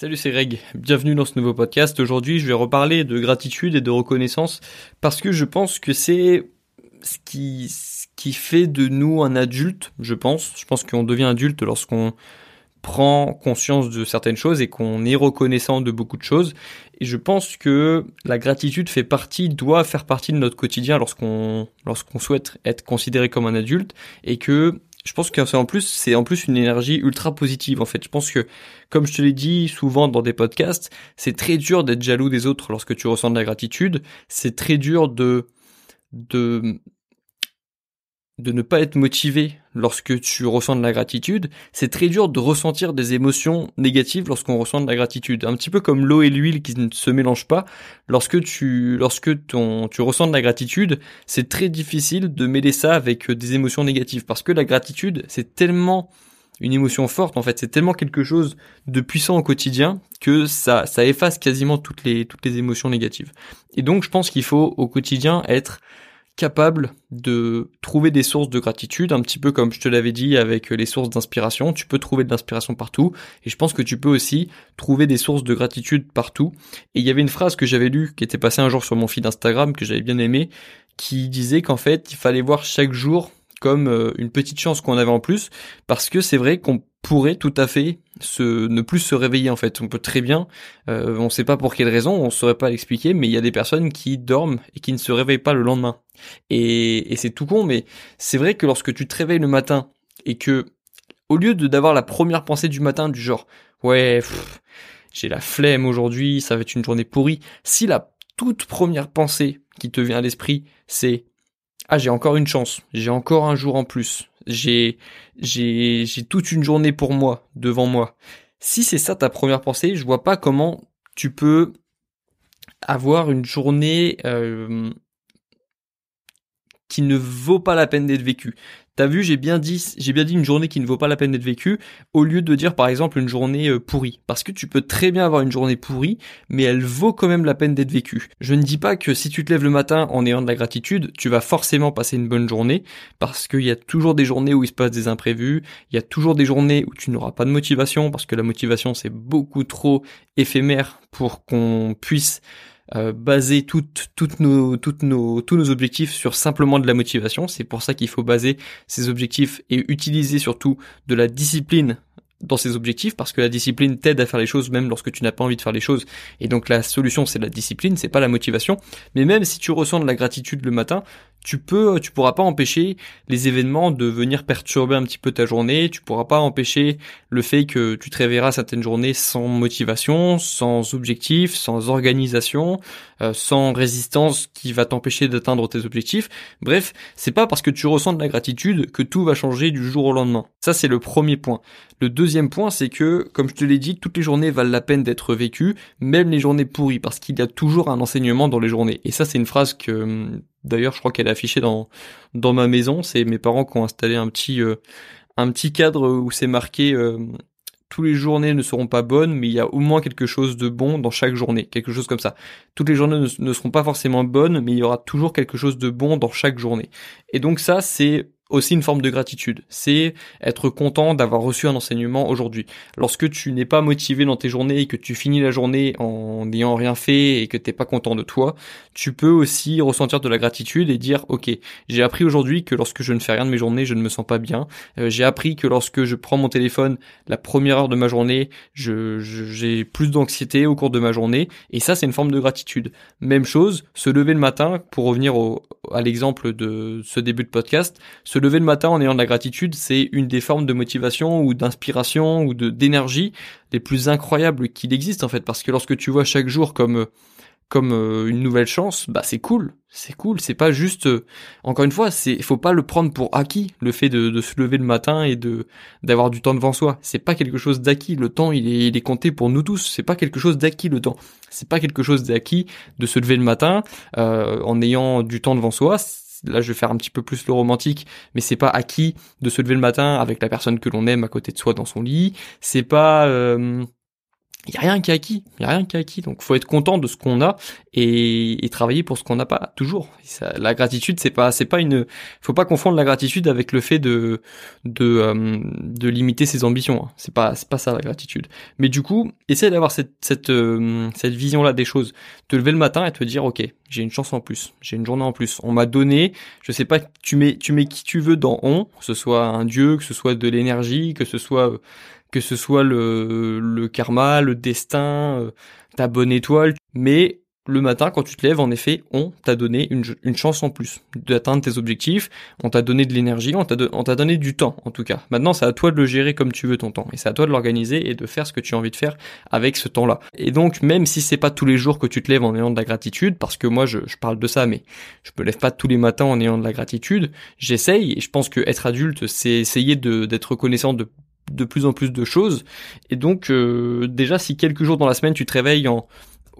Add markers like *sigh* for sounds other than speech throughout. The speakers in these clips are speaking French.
Salut, c'est Greg. Bienvenue dans ce nouveau podcast. Aujourd'hui, je vais reparler de gratitude et de reconnaissance parce que je pense que c'est ce qui, ce qui fait de nous un adulte, je pense. Je pense qu'on devient adulte lorsqu'on prend conscience de certaines choses et qu'on est reconnaissant de beaucoup de choses. Et je pense que la gratitude fait partie, doit faire partie de notre quotidien lorsqu'on, lorsqu'on souhaite être considéré comme un adulte et que je pense que c'est en plus c'est en plus une énergie ultra positive en fait. Je pense que comme je te l'ai dit souvent dans des podcasts, c'est très dur d'être jaloux des autres lorsque tu ressens de la gratitude, c'est très dur de de de ne pas être motivé lorsque tu ressens de la gratitude, c'est très dur de ressentir des émotions négatives lorsqu'on ressent de la gratitude. Un petit peu comme l'eau et l'huile qui ne se mélangent pas. Lorsque tu, lorsque ton, tu ressens de la gratitude, c'est très difficile de mêler ça avec des émotions négatives parce que la gratitude, c'est tellement une émotion forte en fait, c'est tellement quelque chose de puissant au quotidien que ça, ça efface quasiment toutes les, toutes les émotions négatives. Et donc, je pense qu'il faut au quotidien être capable de trouver des sources de gratitude, un petit peu comme je te l'avais dit avec les sources d'inspiration. Tu peux trouver de l'inspiration partout, et je pense que tu peux aussi trouver des sources de gratitude partout. Et il y avait une phrase que j'avais lue, qui était passée un jour sur mon feed Instagram, que j'avais bien aimé, qui disait qu'en fait, il fallait voir chaque jour comme euh, une petite chance qu'on avait en plus, parce que c'est vrai qu'on pourrait tout à fait se ne plus se réveiller en fait. On peut très bien, euh, on sait pas pour quelle raison, on saurait pas l'expliquer, mais il y a des personnes qui dorment et qui ne se réveillent pas le lendemain. Et, et c'est tout con, mais c'est vrai que lorsque tu te réveilles le matin et que au lieu de d'avoir la première pensée du matin du genre ouais j'ai la flemme aujourd'hui, ça va être une journée pourrie, si la toute première pensée qui te vient à l'esprit c'est ah j'ai encore une chance, j'ai encore un jour en plus, j'ai toute une journée pour moi devant moi. Si c'est ça ta première pensée, je vois pas comment tu peux avoir une journée euh, qui ne vaut pas la peine d'être vécue. T'as vu, j'ai bien dit, j'ai bien dit une journée qui ne vaut pas la peine d'être vécue, au lieu de dire par exemple une journée euh, pourrie. Parce que tu peux très bien avoir une journée pourrie, mais elle vaut quand même la peine d'être vécue. Je ne dis pas que si tu te lèves le matin en ayant de la gratitude, tu vas forcément passer une bonne journée, parce qu'il y a toujours des journées où il se passe des imprévus, il y a toujours des journées où tu n'auras pas de motivation, parce que la motivation c'est beaucoup trop éphémère pour qu'on puisse euh, baser toutes, toutes nos, toutes nos, tous nos objectifs sur simplement de la motivation. C'est pour ça qu'il faut baser ces objectifs et utiliser surtout de la discipline dans ces objectifs parce que la discipline t'aide à faire les choses même lorsque tu n'as pas envie de faire les choses et donc la solution c'est la discipline c'est pas la motivation mais même si tu ressens de la gratitude le matin tu peux, tu pourras pas empêcher les événements de venir perturber un petit peu ta journée. Tu pourras pas empêcher le fait que tu te réveilleras certaines journées sans motivation, sans objectif, sans organisation, euh, sans résistance qui va t'empêcher d'atteindre tes objectifs. Bref, c'est pas parce que tu ressens de la gratitude que tout va changer du jour au lendemain. Ça, c'est le premier point. Le deuxième point, c'est que, comme je te l'ai dit, toutes les journées valent la peine d'être vécues, même les journées pourries, parce qu'il y a toujours un enseignement dans les journées. Et ça, c'est une phrase que D'ailleurs, je crois qu'elle est affichée dans dans ma maison. C'est mes parents qui ont installé un petit euh, un petit cadre où c'est marqué euh, tous les journées ne seront pas bonnes, mais il y a au moins quelque chose de bon dans chaque journée, quelque chose comme ça. Toutes les journées ne, ne seront pas forcément bonnes, mais il y aura toujours quelque chose de bon dans chaque journée. Et donc ça, c'est aussi une forme de gratitude. C'est être content d'avoir reçu un enseignement aujourd'hui. Lorsque tu n'es pas motivé dans tes journées et que tu finis la journée en n'ayant rien fait et que t'es pas content de toi, tu peux aussi ressentir de la gratitude et dire ok, j'ai appris aujourd'hui que lorsque je ne fais rien de mes journées, je ne me sens pas bien. Euh, j'ai appris que lorsque je prends mon téléphone la première heure de ma journée, je, j'ai plus d'anxiété au cours de ma journée et ça c'est une forme de gratitude. Même chose, se lever le matin pour revenir au, à l'exemple de ce début de podcast, lever le matin en ayant de la gratitude, c'est une des formes de motivation ou d'inspiration ou de d'énergie les plus incroyables qu'il existe en fait. Parce que lorsque tu vois chaque jour comme comme euh, une nouvelle chance, bah c'est cool, c'est cool, c'est pas juste euh, encore une fois, c'est faut pas le prendre pour acquis le fait de, se lever le matin et de d'avoir du temps devant soi, c'est pas quelque chose d'acquis, le temps il est, il est compté pour nous tous, c'est pas quelque chose d'acquis le temps. C'est pas quelque chose d'acquis de se lever le matin euh, en ayant du temps devant soi, là je vais faire un petit peu plus le romantique, mais c'est pas acquis de se lever le matin avec la personne que l'on aime à côté de soi dans son lit. C'est pas euh, il y a rien qui est acquis, il y a rien qui est acquis. Donc faut être content de ce qu'on a et, travailler pour ce qu'on n'a pas toujours. La gratitude, c'est pas c'est pas une faut pas confondre la gratitude avec le fait de de euh, de limiter ses ambitions. Hein. C'est pas c'est pas ça la gratitude. Mais du coup, essaie d'avoir cette cette euh, cette vision là des choses. Te lever le matin et te dire OK, j'ai une chance en plus, j'ai une journée en plus. On m'a donné, je sais pas, tu mets tu mets qui tu veux dans on, que ce soit un dieu, que ce soit de l'énergie, que ce soit que ce soit le, le karma, le destin, euh, ta bonne étoile, mais le matin, quand tu te lèves, en effet, on t'a donné une, chance en plus d'atteindre tes objectifs, on t'a donné de l'énergie, on t'a donné du temps, en tout cas. Maintenant, c'est à toi de le gérer comme tu veux ton temps, et c'est à toi de l'organiser et de faire ce que tu as envie de faire avec ce temps-là. Et donc, même si c'est pas tous les jours que tu te lèves en ayant de la gratitude, parce que moi, je, je parle de ça, mais je me lève pas tous les matins en ayant de la gratitude, j'essaye, et je pense que être adulte, c'est essayer d'être reconnaissant de de plus en plus de choses. Et donc, euh, déjà, si quelques jours dans la semaine, tu te réveilles en,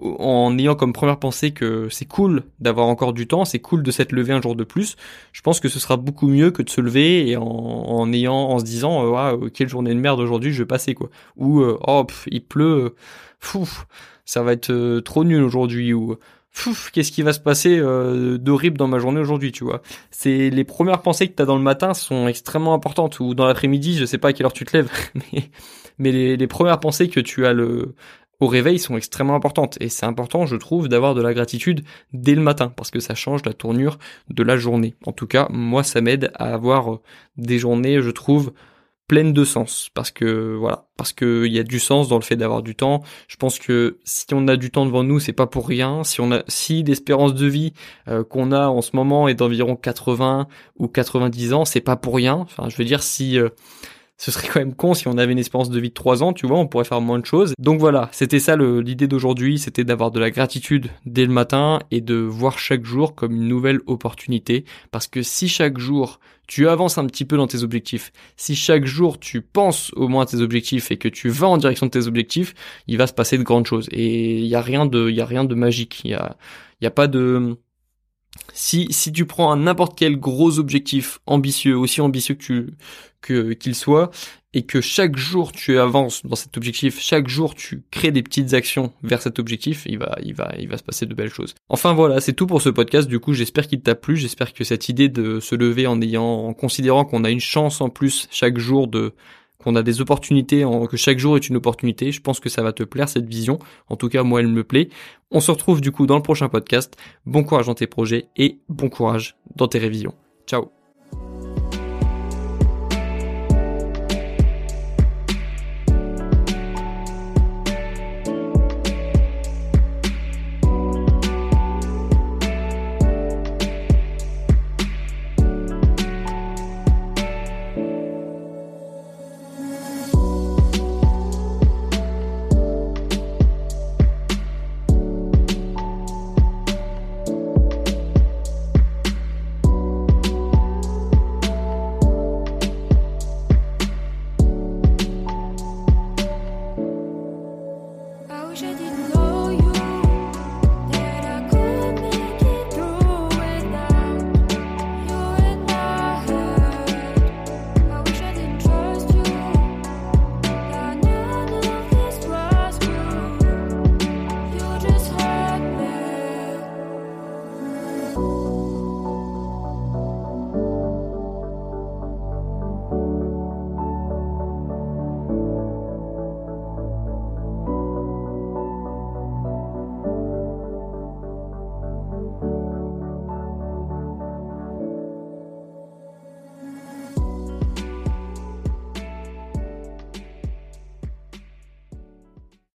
en ayant comme première pensée que c'est cool d'avoir encore du temps, c'est cool de s'être levé un jour de plus, je pense que ce sera beaucoup mieux que de se lever et en, en ayant, en se disant, euh, quelle journée de merde aujourd'hui je vais passer, quoi. Ou, euh, oh, il pleut, fou, ça va être trop nul aujourd'hui, ou, qu'est-ce qui va se passer euh, d'horrible dans ma journée aujourd'hui, tu vois. C'est les premières pensées que tu as dans le matin sont extrêmement importantes ou dans l'après-midi, je sais pas à quelle heure tu te lèves, *laughs* mais, mais les, les, premières pensées que tu as le au réveil sont extrêmement importantes et c'est important, je trouve, d'avoir de la gratitude dès le matin parce que ça change la tournure de la journée. En tout cas, moi ça m'aide à avoir des journées, je trouve, pleine de sens parce que voilà parce que il y a du sens dans le fait d'avoir du temps. Je pense que si on a du temps devant nous c'est pas pour rien. Si on a si l'espérance de vie euh, qu'on a en ce moment est d'environ 80 ou 90 ans c'est pas pour rien. Enfin je veux dire si euh, ce serait quand même con si on avait une espérance de vie de 3 ans, tu vois, on pourrait faire moins de choses. Donc voilà, c'était ça l'idée d'aujourd'hui, c'était d'avoir de la gratitude dès le matin et de voir chaque jour comme une nouvelle opportunité. Parce que si chaque jour tu avances un petit peu dans tes objectifs, si chaque jour tu penses au moins à tes objectifs et que tu vas en direction de tes objectifs, il va se passer de grandes choses. Et il y a rien de, a rien de magique. Il y a, pas de, si, si tu prends n'importe quel gros objectif ambitieux, aussi ambitieux que tu, qu'il soit, et que chaque jour tu avances dans cet objectif, chaque jour tu crées des petites actions vers cet objectif, il va, il va, il va se passer de belles choses. Enfin voilà, c'est tout pour ce podcast. Du coup, j'espère qu'il t'a plu. J'espère que cette idée de se lever en ayant, en considérant qu'on a une chance en plus chaque jour de qu'on a des opportunités, que chaque jour est une opportunité. Je pense que ça va te plaire cette vision. En tout cas, moi, elle me plaît. On se retrouve du coup dans le prochain podcast. Bon courage dans tes projets et bon courage dans tes révisions. Ciao